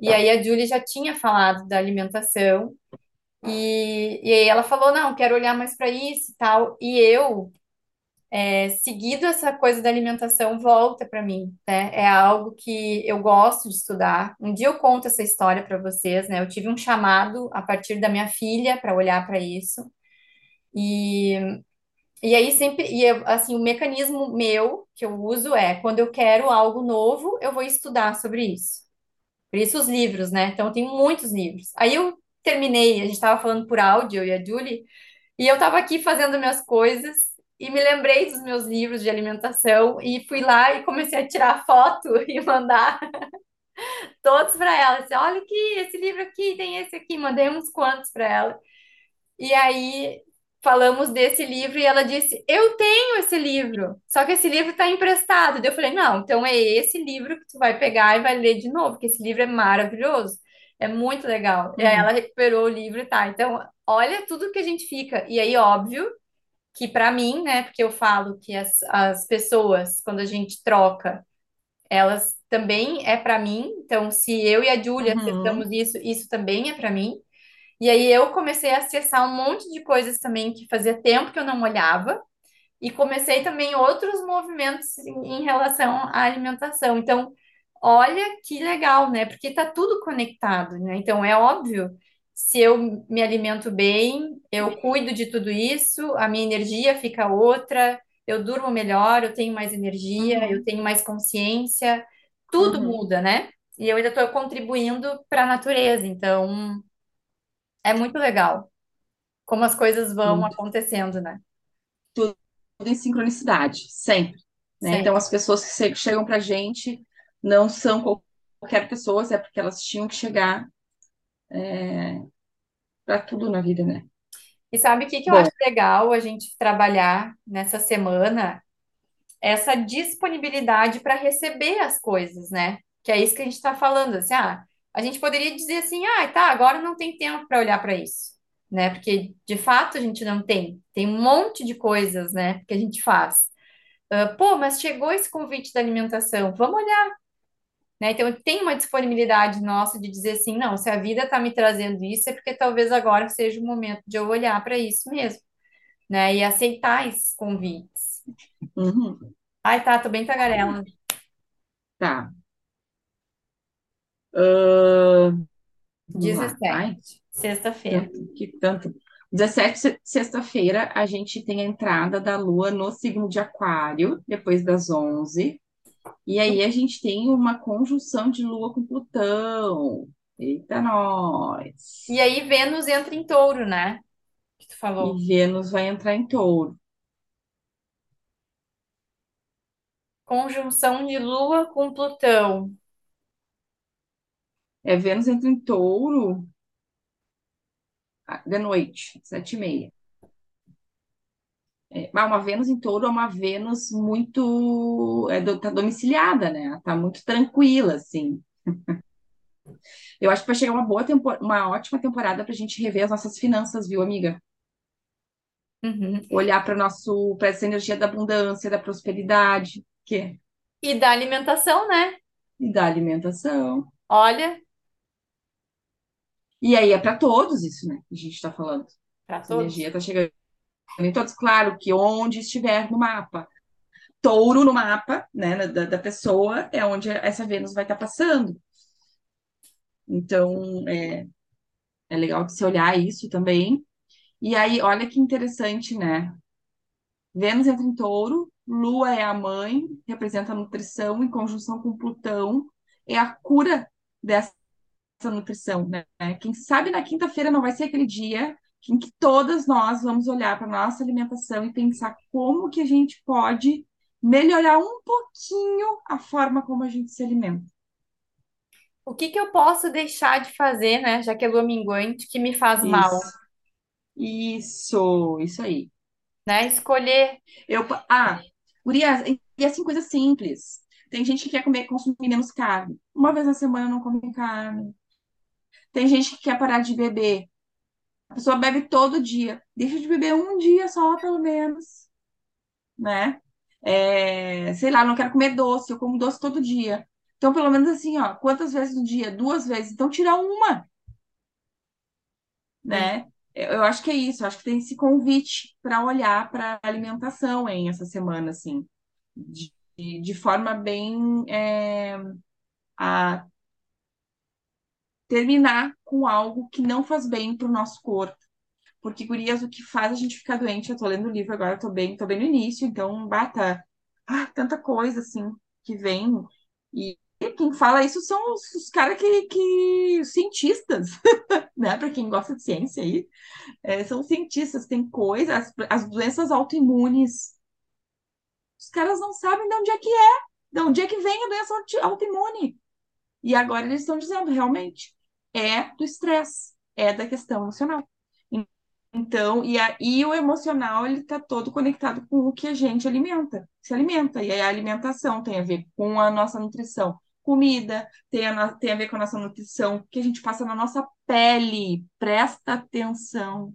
E aí a Julia já tinha falado da alimentação, e, e aí ela falou, não, quero olhar mais para isso e tal. E eu, é, seguido essa coisa da alimentação, volta para mim, né? É algo que eu gosto de estudar. Um dia eu conto essa história para vocês, né? Eu tive um chamado a partir da minha filha para olhar para isso. E, e aí sempre, e eu, assim, o mecanismo meu que eu uso é quando eu quero algo novo, eu vou estudar sobre isso. Por isso os livros, né? Então eu tenho muitos livros. Aí eu terminei, a gente estava falando por áudio, eu e a Julie, e eu estava aqui fazendo minhas coisas e me lembrei dos meus livros de alimentação e fui lá e comecei a tirar foto e mandar todos para ela. Disse, Olha aqui, esse livro aqui, tem esse aqui, mandei uns quantos para ela. E aí falamos desse livro e ela disse: Eu tenho esse livro, só que esse livro está emprestado. Daí eu falei: Não, então é esse livro que tu vai pegar e vai ler de novo, porque esse livro é maravilhoso. É muito legal. E aí ela Uhum, recuperou o livro e tá. Então, olha tudo que a gente fica. E aí, óbvio que para mim, né, porque eu falo que as, as pessoas, quando a gente troca, elas também é para mim. Então, se eu e a Júlia uhum, acessamos isso, isso também é para mim. E aí eu comecei a acessar um monte de coisas também que fazia tempo que eu não olhava. E comecei também outros movimentos em, relação à alimentação. Então, olha que legal, né? Porque está tudo conectado, né? Então, é óbvio, se eu me alimento bem, eu cuido de tudo isso, a minha energia fica outra, eu durmo melhor, eu tenho mais energia, eu uhum, tenho mais consciência, tudo uhum. muda, né? E eu ainda estou contribuindo para a natureza, então é muito legal como as coisas vão Muito. acontecendo, né? Tudo em sincronicidade, sempre. Né? Então, as pessoas que che- chegam pra gente não são qual- qualquer pessoa, é porque elas tinham que chegar para tudo na vida, né? E sabe o que que eu acho Bom, legal a gente trabalhar nessa semana? Essa disponibilidade para receber as coisas, né? Que é isso que a gente está falando, assim, ah, a gente poderia dizer assim, ah, tá, agora não tem tempo para olhar para isso, né? Porque de fato a gente não tem, tem um monte de coisas, né, que a gente faz. Ah, pô, mas chegou esse convite da alimentação, vamos olhar, né? Então tem uma disponibilidade nossa de dizer assim, não, se a vida está me trazendo isso, é porque talvez agora seja o momento de eu olhar para isso mesmo né? E aceitar esses convites. uhum, Ai, tá, tô bem tagarela. tá. Ahn, vamos lá. Ai, 17, sexta-feira. que tanto. 17, se- sexta-feira, a gente tem a entrada da Lua no signo de Aquário, depois das 11. E aí a gente tem uma conjunção de Lua com Plutão. Eita, E nós! aí Vênus entra em touro, né? Que tu E falou. Vênus vai entrar em Touro. Conjunção de Lua com Plutão. É, Vênus entra em Touro ah, de noite, sete e meia. É, mas uma Vênus em Touro é uma Vênus muito, é, do- tá domiciliada, né? Tá muito tranquila, assim. Eu acho que vai chegar uma boa uma ótima temporada pra gente rever as nossas finanças, viu, amiga? Uhum. Olhar para nosso, para essa energia da abundância, da prosperidade, que é, E da alimentação, né? e da alimentação. Olha, E aí é para todos isso, né? Que a gente está falando. para todos. energia está chegando em todos. Claro que onde estiver no mapa, touro no mapa, né, da, da pessoa, é onde essa Vênus vai estar passando. Então, é, é legal de se olhar isso também. E aí, olha que interessante, né? Vênus entra em touro, Lua é a mãe, representa a nutrição, em conjunção com Plutão, é a cura dessa nutrição, né? Quem sabe na quinta-feira não vai ser aquele dia em que todas nós vamos olhar para nossa alimentação e pensar como que a gente pode melhorar um pouquinho a forma como a gente se alimenta. O que que eu posso deixar de fazer, né? Já que é lua minguante, que me faz mal, Isso, isso, isso aí. né? Escolher. Eu, ah, gurias, e assim, coisa simples. Tem gente que quer comer, consumir menos carne. Uma vez na semana não come carne. Tem gente que quer parar de beber. A pessoa bebe todo dia. Deixa de beber um dia só, pelo menos, né? É, sei lá, não quero comer doce, eu como doce todo dia. Então, pelo menos assim, ó, quantas vezes no dia? Duas vezes. Então, tira uma, né? Eu eu acho que é isso. Eu acho que tem esse convite para olhar para a alimentação, hein, essa semana, assim, de, de forma bem é, a terminar com algo que não faz bem para o nosso corpo. Porque, gurias, o que faz a gente ficar doente, eu tô lendo o livro agora, tô bem, tô bem no início, então, bata, ah, tanta coisa, assim, que vem. E quem fala isso são os, os caras que, que, os cientistas, né? Para quem gosta de ciência aí, é, são cientistas, tem coisas, as, as doenças autoimunes, os caras não sabem de onde é que é, de onde é que vem a doença auto- autoimune. E agora eles estão dizendo, realmente, é do estresse, é da questão emocional. Então, e, a, e o emocional, ele está todo conectado com o que a gente alimenta, se alimenta. E aí a alimentação tem a ver com a nossa nutrição, comida, tem a, tem a ver com a nossa nutrição, que a gente passa na nossa pele. Presta atenção.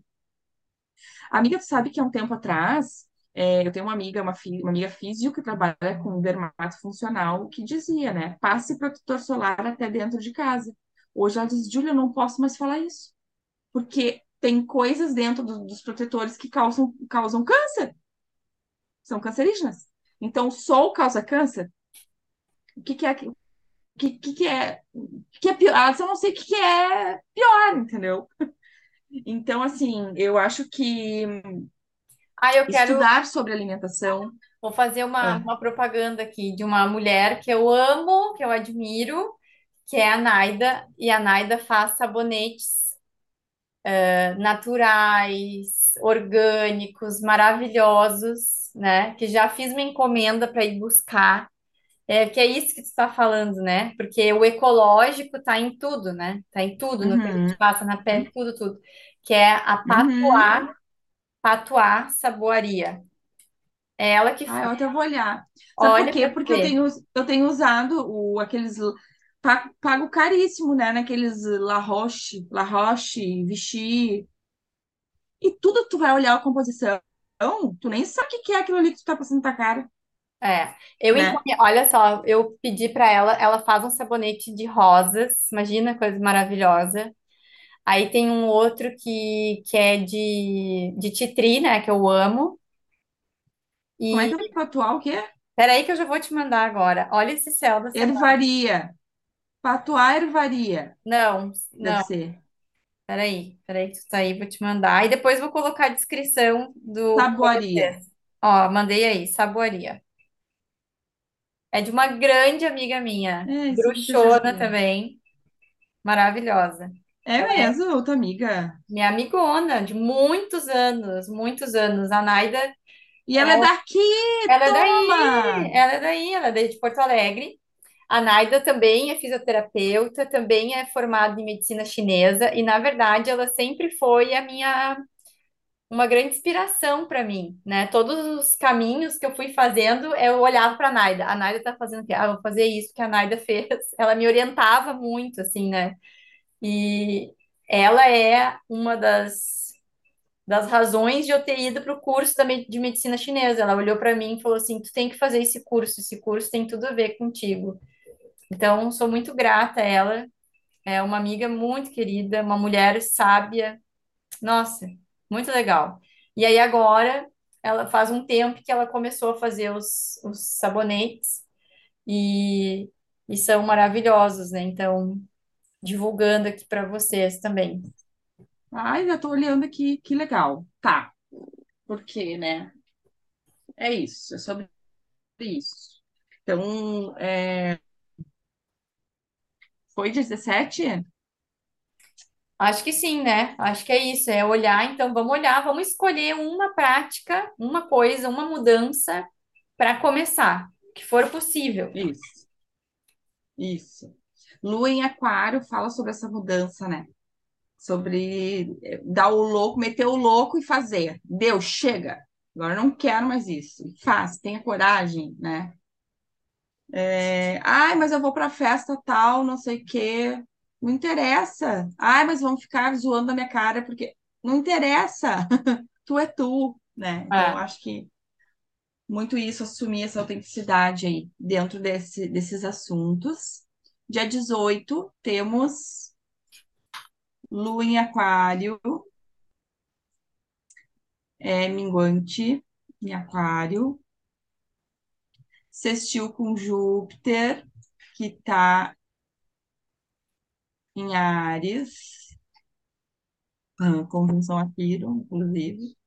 Amiga, tu sabe que há um tempo atrás, é, eu tenho uma amiga, uma, fi- uma amiga físio que trabalha com dermato funcional, que dizia, né? Passe protetor solar até dentro de casa. Hoje ela diz, Júlia, eu não posso mais falar isso, porque tem coisas dentro do- dos protetores que causam, causam câncer, são cancerígenas. Então, o sol causa câncer? O que que é, o que, que, que é, o que é pior? Ah, eu não sei o que que é pior, entendeu? Então, assim, eu acho que Ah, eu quero. estudar sobre alimentação. Vou fazer uma, Ah, uma propaganda aqui de uma mulher que eu amo, que eu admiro, que é a Naida. E a Naida faz sabonetes eh, naturais, orgânicos, maravilhosos, né? Que já fiz uma encomenda para ir buscar. É, que é isso que tu está falando, né? Porque o ecológico tá em tudo, né? Tá em tudo, no que a gente uhum, passa na pele, tudo, tudo. Que é a uhum. Patuá, Patuá Saboaria. É ela que Ah, faz. eu até vou olhar. Sabe por Olha quê? tu Porque eu tenho, eu tenho usado o, aqueles. Pa- Pago caríssimo, né? Naqueles La Roche, La Roche, Vichy. E tudo tu vai olhar a composição, tu nem sabe o que é aquilo ali que tu tá passando na cara, É, eu né? olha só, eu pedi para ela, ela faz um sabonete de rosas, imagina coisa maravilhosa. Aí tem um outro que, que é de, de titri, né, que eu amo. Como é que E é o atual o quê? peraí que eu já vou te mandar agora. Olha esse céu da semana. Ervaria. Patuá ervaria, Não, deve não, ser. peraí, peraí tu tá aí, vou te mandar. E depois vou colocar a descrição do Saboaria. Ó, mandei aí, Saboaria. É de uma grande amiga minha, É, isso eu já bruxona vi. também, maravilhosa. É mesmo, tua amiga. Minha amigona de muitos anos, muitos anos. A Naida, E ela é daqui, ela é daí, toma! ela é daí, ela é de Porto Alegre. A Naida também é fisioterapeuta, também é formada em medicina chinesa e, na verdade, ela sempre foi a minha uma grande inspiração para mim, né? Todos os caminhos que eu fui fazendo, eu olhava para a Naida. A Naida tá fazendo o quê? Ah, vou fazer isso que a Naida fez. Ela me orientava muito, assim, né? E ela é uma das das razões de eu ter ido para o curso da de medicina chinesa. Ela olhou para mim e falou assim: Tu tem que fazer esse curso, esse curso tem tudo a ver contigo. Então, sou muito grata a ela. É uma amiga muito querida, uma mulher sábia. Nossa, muito legal. E aí, agora, ela faz um tempo que ela começou a fazer os, os sabonetes e, e são maravilhosos, né? Então, divulgando aqui para vocês também. Ai, já tô olhando aqui, que legal. Tá, porque, né? É isso, é sobre isso. Então, é, foi 17? Acho que sim, né? Acho que é isso, é olhar. Então, vamos olhar, vamos escolher uma prática, uma coisa, uma mudança para começar, que for possível. Isso, isso. Lua em Aquário fala sobre essa mudança, né? Sobre é, dar o louco, meter o louco e fazer. Deus, chega. Agora não quero mais isso. Faz, tenha coragem, né? É, Ai, mas eu vou pra festa tal, não sei o quê. Não interessa. Ai, mas vão ficar zoando a minha cara porque não interessa. Tu é tu, né? Então, eu É. acho que muito isso, assumir essa autenticidade aí dentro desse, desses assuntos. Dia 18 temos Lua em Aquário, é minguante em Aquário, sextil com Júpiter, que está em Áries, ah, conjunção a inclusive.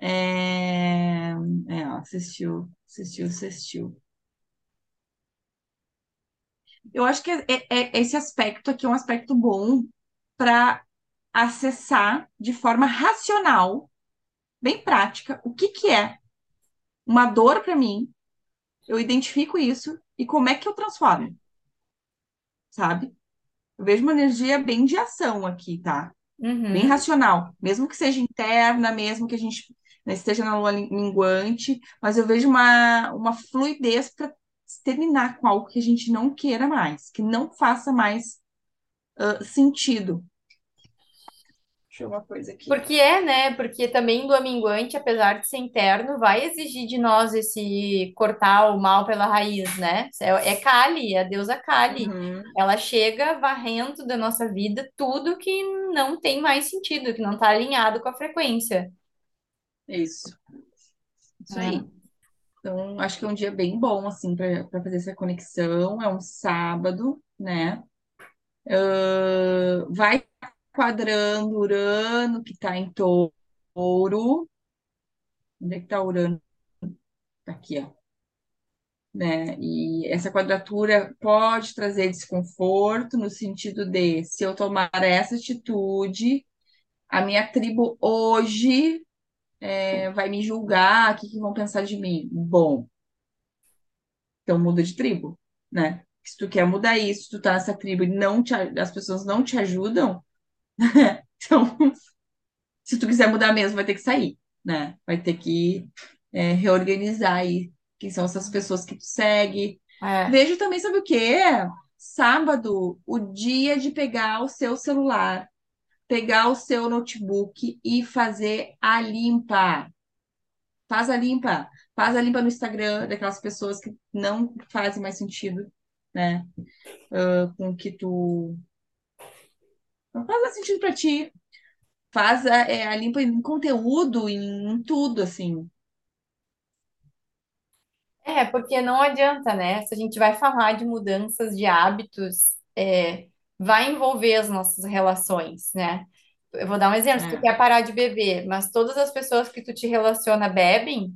É, é, ó, sextil, sextil, sextil. Eu acho que é, é- é- esse aspecto aqui é um aspecto bom para acessar de forma racional, bem prática, o que que é uma dor para mim, eu identifico isso e como é que eu transformo, sabe? Eu vejo uma energia bem de ação aqui, tá? Bem Uhum. racional, mesmo que seja interna, mesmo que a gente né, esteja na lua minguante, mas eu vejo uma, uma fluidez para terminar com algo que a gente não queira mais, que não faça mais ah, sentido. Deixa eu ver uma coisa aqui. Porque é, né? Porque também do aminguante, apesar de ser interno, vai exigir de nós esse cortar o mal pela raiz, né? É, é Kali, é a deusa Kali. Uhum, Ela chega varrendo da nossa vida tudo que não tem mais sentido, que não está alinhado com a frequência. isso, isso É. aí. Então, acho que é um dia bem bom, assim, para fazer essa conexão. É um sábado, né? Ah, vai quadrando Urano, que está em touro. Onde é que está Urano? Tá aqui, ó. Né? E essa quadratura pode trazer desconforto no sentido de, se eu tomar essa atitude, a minha tribo hoje é, vai me julgar, o que que vão pensar de mim? Bom, então muda de tribo, né? Se tu quer mudar isso, tu tá nessa tribo e não te, as pessoas não te ajudam, então, se tu quiser mudar mesmo, vai ter que sair, né? Vai ter que é, reorganizar aí quem são essas pessoas que tu segue. É. Vejo também, sabe o quê? Sábado, o dia de pegar o seu celular, pegar o seu notebook e fazer a limpa. Faz a limpa. Faz a limpa no Instagram daquelas pessoas que não fazem mais sentido, né? Ah, com o que tu. Não faz sentido pra ti. Faz a, é, a limpa em conteúdo, em, em tudo, assim. É, porque não adianta, né? Se a gente vai falar de mudanças de hábitos, é, vai envolver as nossas relações, né? Eu vou dar um exemplo, se tu É. quer parar de beber, mas todas as pessoas que tu te relaciona bebem,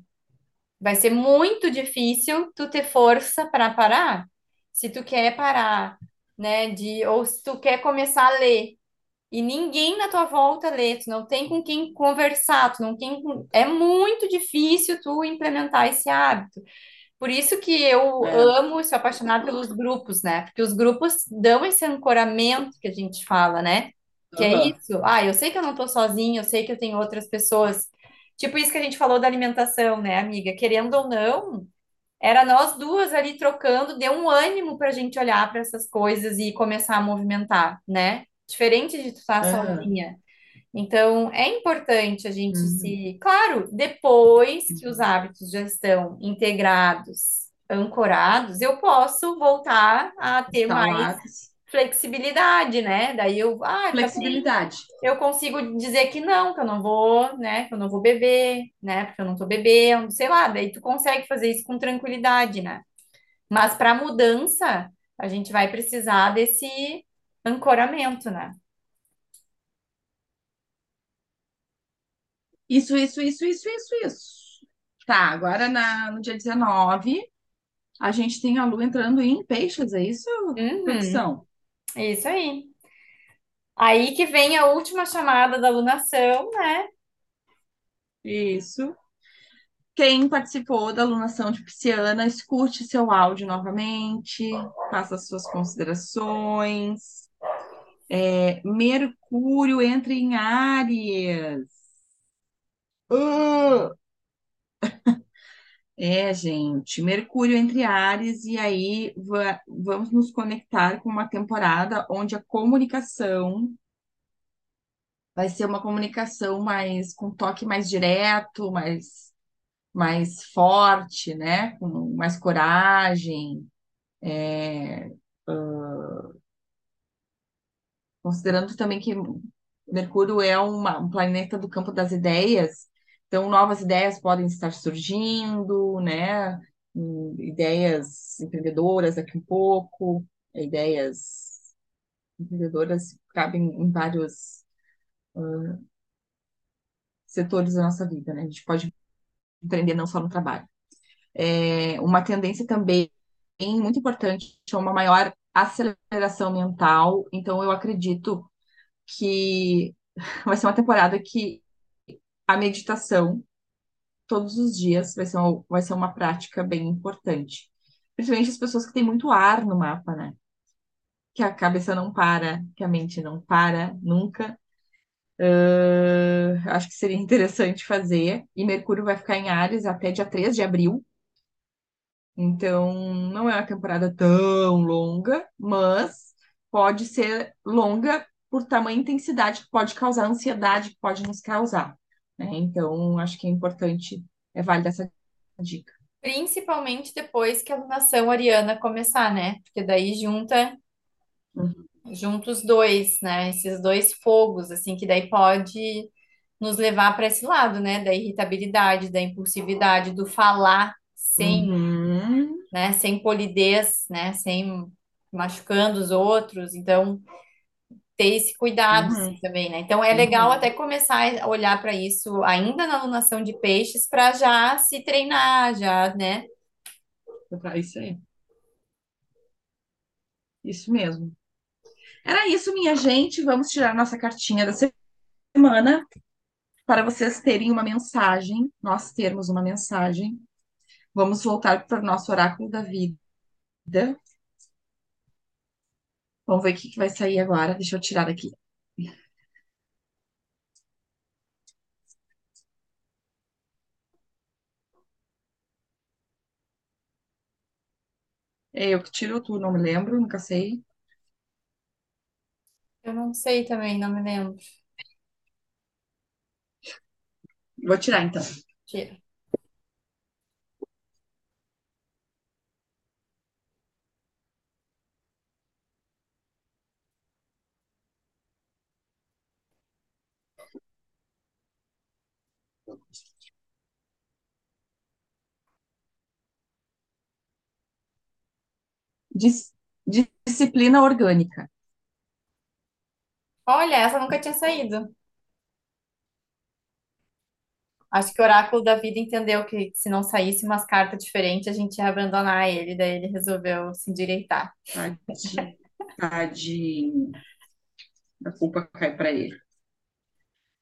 vai ser muito difícil tu ter força para parar. Se tu quer parar, né, de, ou se tu quer começar a ler e ninguém na tua volta lê, tu não tem com quem conversar, tu não tem, com- é muito difícil tu implementar esse hábito. Por isso que eu É. amo e sou apaixonada pelos grupos, né? Porque os grupos dão esse ancoramento que a gente fala, né? Que é Aham. isso. Ah, eu sei que eu não tô sozinha, eu sei que eu tenho outras pessoas. Tipo isso que a gente falou da alimentação, né, amiga? Querendo ou não, era nós duas ali trocando, deu um ânimo pra gente olhar para essas coisas e começar a movimentar, né? Diferente de tu estar Aham. sozinha. Então, é importante a gente Uhum. se. Claro, depois que os hábitos já estão integrados, ancorados, eu posso voltar a ter mais Instalados. flexibilidade, né? Daí eu, ah, também Flexibilidade. eu consigo dizer que não, que eu não vou, né? Que eu não vou beber, né? Porque eu não tô bebendo, sei lá. Daí tu consegue fazer isso com tranquilidade, né? Mas para mudança, a gente vai precisar desse ancoramento, né? Isso, isso, isso, isso, isso, isso. Tá, agora na, no dia 19, a gente tem a Lua entrando em peixes, é isso, Uhum, produção? é isso aí. Aí que vem a última chamada da alunação, né? Isso. Quem participou da alunação de Pisciana, escute seu áudio novamente, faça as suas considerações. É, Mercúrio entra em Áries. Ah! É, gente, Mercúrio entre Áries, e aí va- vamos nos conectar com uma temporada onde a comunicação vai ser uma comunicação mais com toque mais direto, mais, mais forte, né? Com mais coragem, é, considerando também que Mercúrio é uma- um planeta do campo das ideias, então novas ideias podem estar surgindo, né? Hum, Ideias empreendedoras daqui um pouco, ideias empreendedoras cabem em vários setores da nossa vida, né? A gente pode empreender não só no trabalho. É uma tendência também muito importante é uma maior aceleração mental, então eu acredito que vai ser uma temporada que a meditação todos os dias vai ser, uma- vai ser uma prática bem importante. Principalmente as pessoas que têm muito ar no mapa, né? Que a cabeça não para, que a mente não para nunca. Ah, acho que seria interessante fazer. E Mercúrio vai ficar em Áries até dia 3 de abril. Então, não é uma temporada tão longa, mas pode ser longa por tamanha intensidade que pode causar ansiedade, que pode nos causar, né? Então, acho que é importante, é válida essa dica. Principalmente depois que a lunação ariana começar, né? Porque daí junta, Uhum. junta os dois, né? Esses dois fogos, assim, que daí pode nos levar para esse lado, né? Da irritabilidade, da impulsividade, do falar sem, Uhum. Né? Sem polidez, né? Sem machucando os outros. Então, ter esse cuidado assim, Uhum. também, né? Então, é legal Uhum. até começar a olhar para isso ainda na alunação de peixes para já se treinar, já, né? Isso aí, isso mesmo. Era isso, minha gente. Vamos tirar nossa cartinha da semana para vocês terem uma mensagem, nós termos uma mensagem. Vamos voltar para o nosso oráculo da vida. Vamos ver o que que vai sair agora. Deixa eu tirar daqui. É eu que tiro, tu não me lembro, nunca sei. Eu não sei também, não me lembro. Vou tirar então. Tira. Dis- disciplina orgânica. Olha, essa nunca tinha saído. Acho que o oráculo da vida entendeu que se não saísse umas cartas diferentes, a gente ia abandonar ele, daí ele resolveu se endireitar. Tadinho. Tadinho. A culpa cai para ele.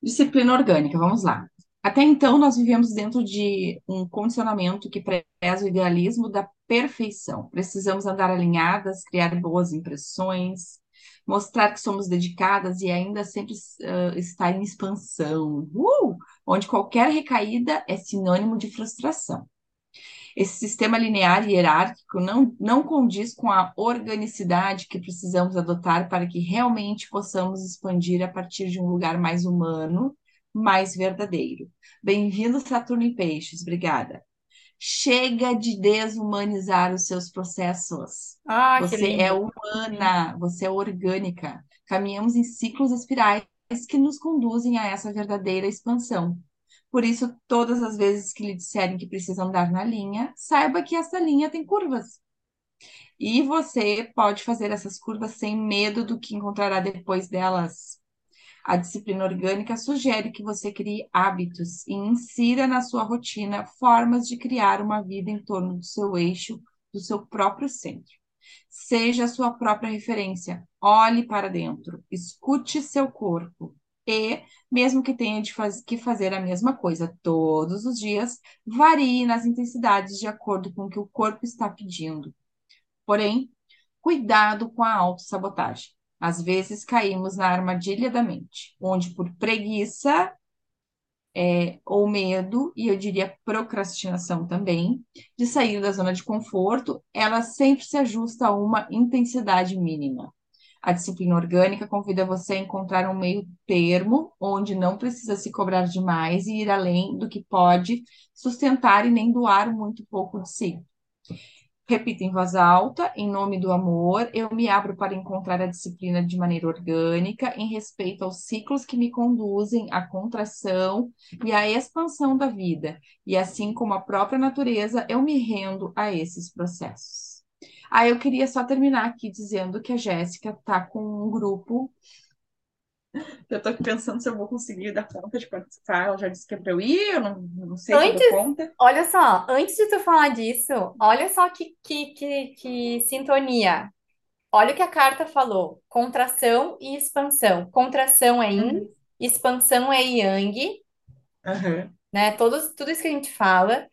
Disciplina orgânica, vamos lá. Até então, nós vivemos dentro de um condicionamento que preza o idealismo da perfeição. Precisamos andar alinhadas, criar boas impressões, mostrar que somos dedicadas e ainda sempre uh, estar em expansão, uh! onde qualquer recaída é sinônimo de frustração. Esse sistema linear e hierárquico não, não condiz com a organicidade que precisamos adotar para que realmente possamos expandir a partir de um lugar mais humano, mais verdadeiro. Bem-vindo, Saturno em Peixes, obrigada. Chega de desumanizar os seus processos. Ah, Você é humana, você é orgânica. Caminhamos em ciclos espirais que nos conduzem a essa verdadeira expansão. Por isso, todas as vezes que lhe disserem que precisa andar na linha, saiba que essa linha tem curvas. E você pode fazer essas curvas sem medo do que encontrará depois delas. A disciplina orgânica sugere que você crie hábitos e insira na sua rotina formas de criar uma vida em torno do seu eixo, do seu próprio centro. Seja a sua própria referência. Olhe para dentro, escute seu corpo. E, mesmo que tenha de faz que fazer a mesma coisa todos os dias, varie nas intensidades de acordo com o que o corpo está pedindo. Porém, cuidado com a autossabotagem. Às vezes caímos na armadilha da mente, onde por preguiça é, ou medo, e eu diria procrastinação também, de sair da zona de conforto, ela sempre se ajusta a uma intensidade mínima. A disciplina orgânica convida você a encontrar um meio termo, onde não precisa se cobrar demais e ir além do que pode sustentar e nem doar muito pouco de si. Repita em voz alta, em nome do amor, eu me abro para encontrar a disciplina de maneira orgânica, em respeito aos ciclos que me conduzem à contração e à expansão da vida. E assim como a própria natureza, eu me rendo a esses processos. Ah, eu queria só terminar aqui dizendo que a Jéssica está com um grupo. Eu estou pensando se eu vou conseguir dar conta de participar. Ela já disse que é para eu ir, eu não, não sei se eu dou Antes, conta. olha só, antes de tu falar disso, olha só que, que, que, que sintonia. Olha o que a carta falou: contração e expansão. Contração é yin, Uhum. expansão é yang, Aham. né? Todos, tudo isso que a gente fala.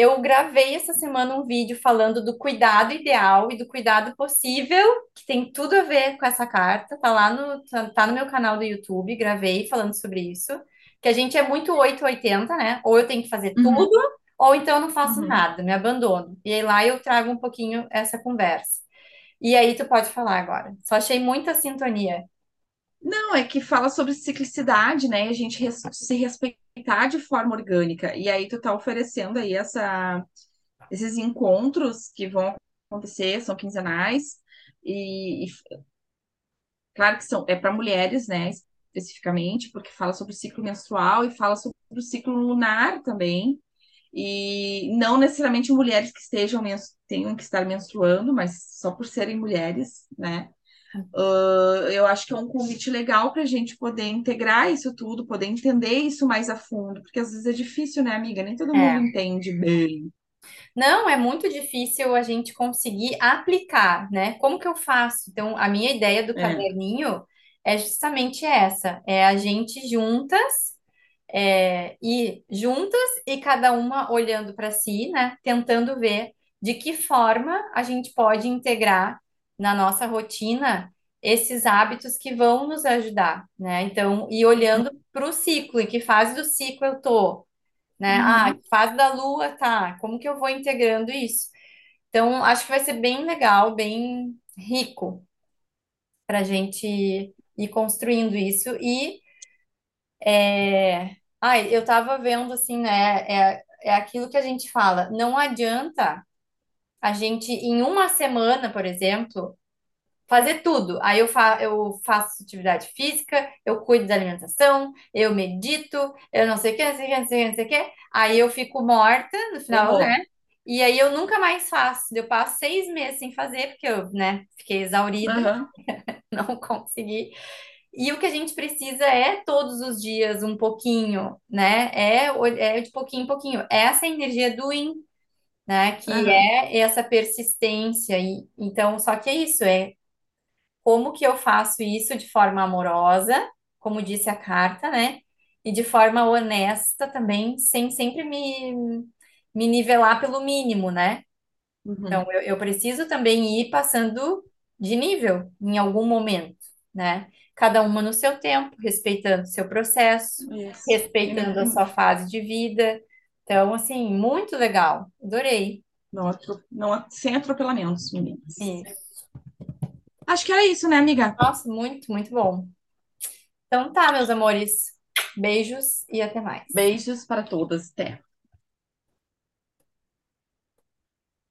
Eu gravei essa semana um vídeo falando do cuidado ideal e do cuidado possível, que tem tudo a ver com essa carta. Tá lá no, tá, tá no meu canal do YouTube, gravei falando sobre isso. Que a gente é muito 880, né? Ou eu tenho que fazer Uhum. tudo, ou então eu não faço Uhum. nada, me abandono. E aí lá eu trago um pouquinho essa conversa. E aí tu pode falar agora. Só achei muita sintonia. Não, é que fala sobre ciclicidade, né? A gente res- se respeitar de forma orgânica. E aí tu tá oferecendo aí essa, esses encontros que vão acontecer, são quinzenais, e, e claro que são, é para mulheres, né? Especificamente, porque fala sobre o ciclo menstrual e fala sobre o ciclo lunar também. E não necessariamente mulheres que estejam tenham que estar menstruando, mas só por serem mulheres, né? Eu acho que é um convite legal para a gente poder integrar isso tudo, poder entender isso mais a fundo, porque às vezes é difícil, né, amiga? Nem todo mundo É. entende bem. Não, é muito difícil a gente conseguir aplicar, né? Como que eu faço? Então, a minha ideia do É, caderninho é justamente essa: é a gente juntas, é, e juntas e cada uma olhando para si, né? Tentando ver de que forma a gente pode integrar na nossa rotina esses hábitos que vão nos ajudar, né? Então, e olhando para o ciclo, em que fase do ciclo eu tô? né? Ah, uhum, fase da lua, tá. Como que eu vou integrando isso? Então, acho que vai ser bem legal, bem rico para a gente ir construindo isso. E, é... ai, eu tava vendo assim, né? É, é aquilo que a gente fala. Não adianta a gente, em uma semana, por exemplo, fazer tudo. Aí eu, fa eu faço atividade física, eu cuido da alimentação, eu medito, eu não sei o que, não sei o que, não sei o que, não sei o que. Aí eu fico morta no final, né? errou. E aí eu nunca mais faço. Eu passo seis meses sem fazer, porque eu, né, fiquei exaurida, Aham, não consegui. E o que a gente precisa é todos os dias um pouquinho, né? É, é de pouquinho em pouquinho. Essa é a energia do né? Que aham, é essa persistência. E, então, só que é isso, é como que eu faço isso de forma amorosa, como disse a carta, né? E de forma honesta também, sem sempre me, me nivelar pelo mínimo, né? Então, uhum. eu, eu preciso também ir passando de nível em algum momento, né? Cada uma no seu tempo, respeitando o seu processo, Isso. Respeitando a sua fase de vida. Então, assim, muito legal. Adorei. Não, não, sem atropelamentos, meninas. Isso. Acho que era isso, né, amiga? Nossa, muito, muito bom. Então tá, meus amores. Beijos e até mais. Beijos para todas. Até.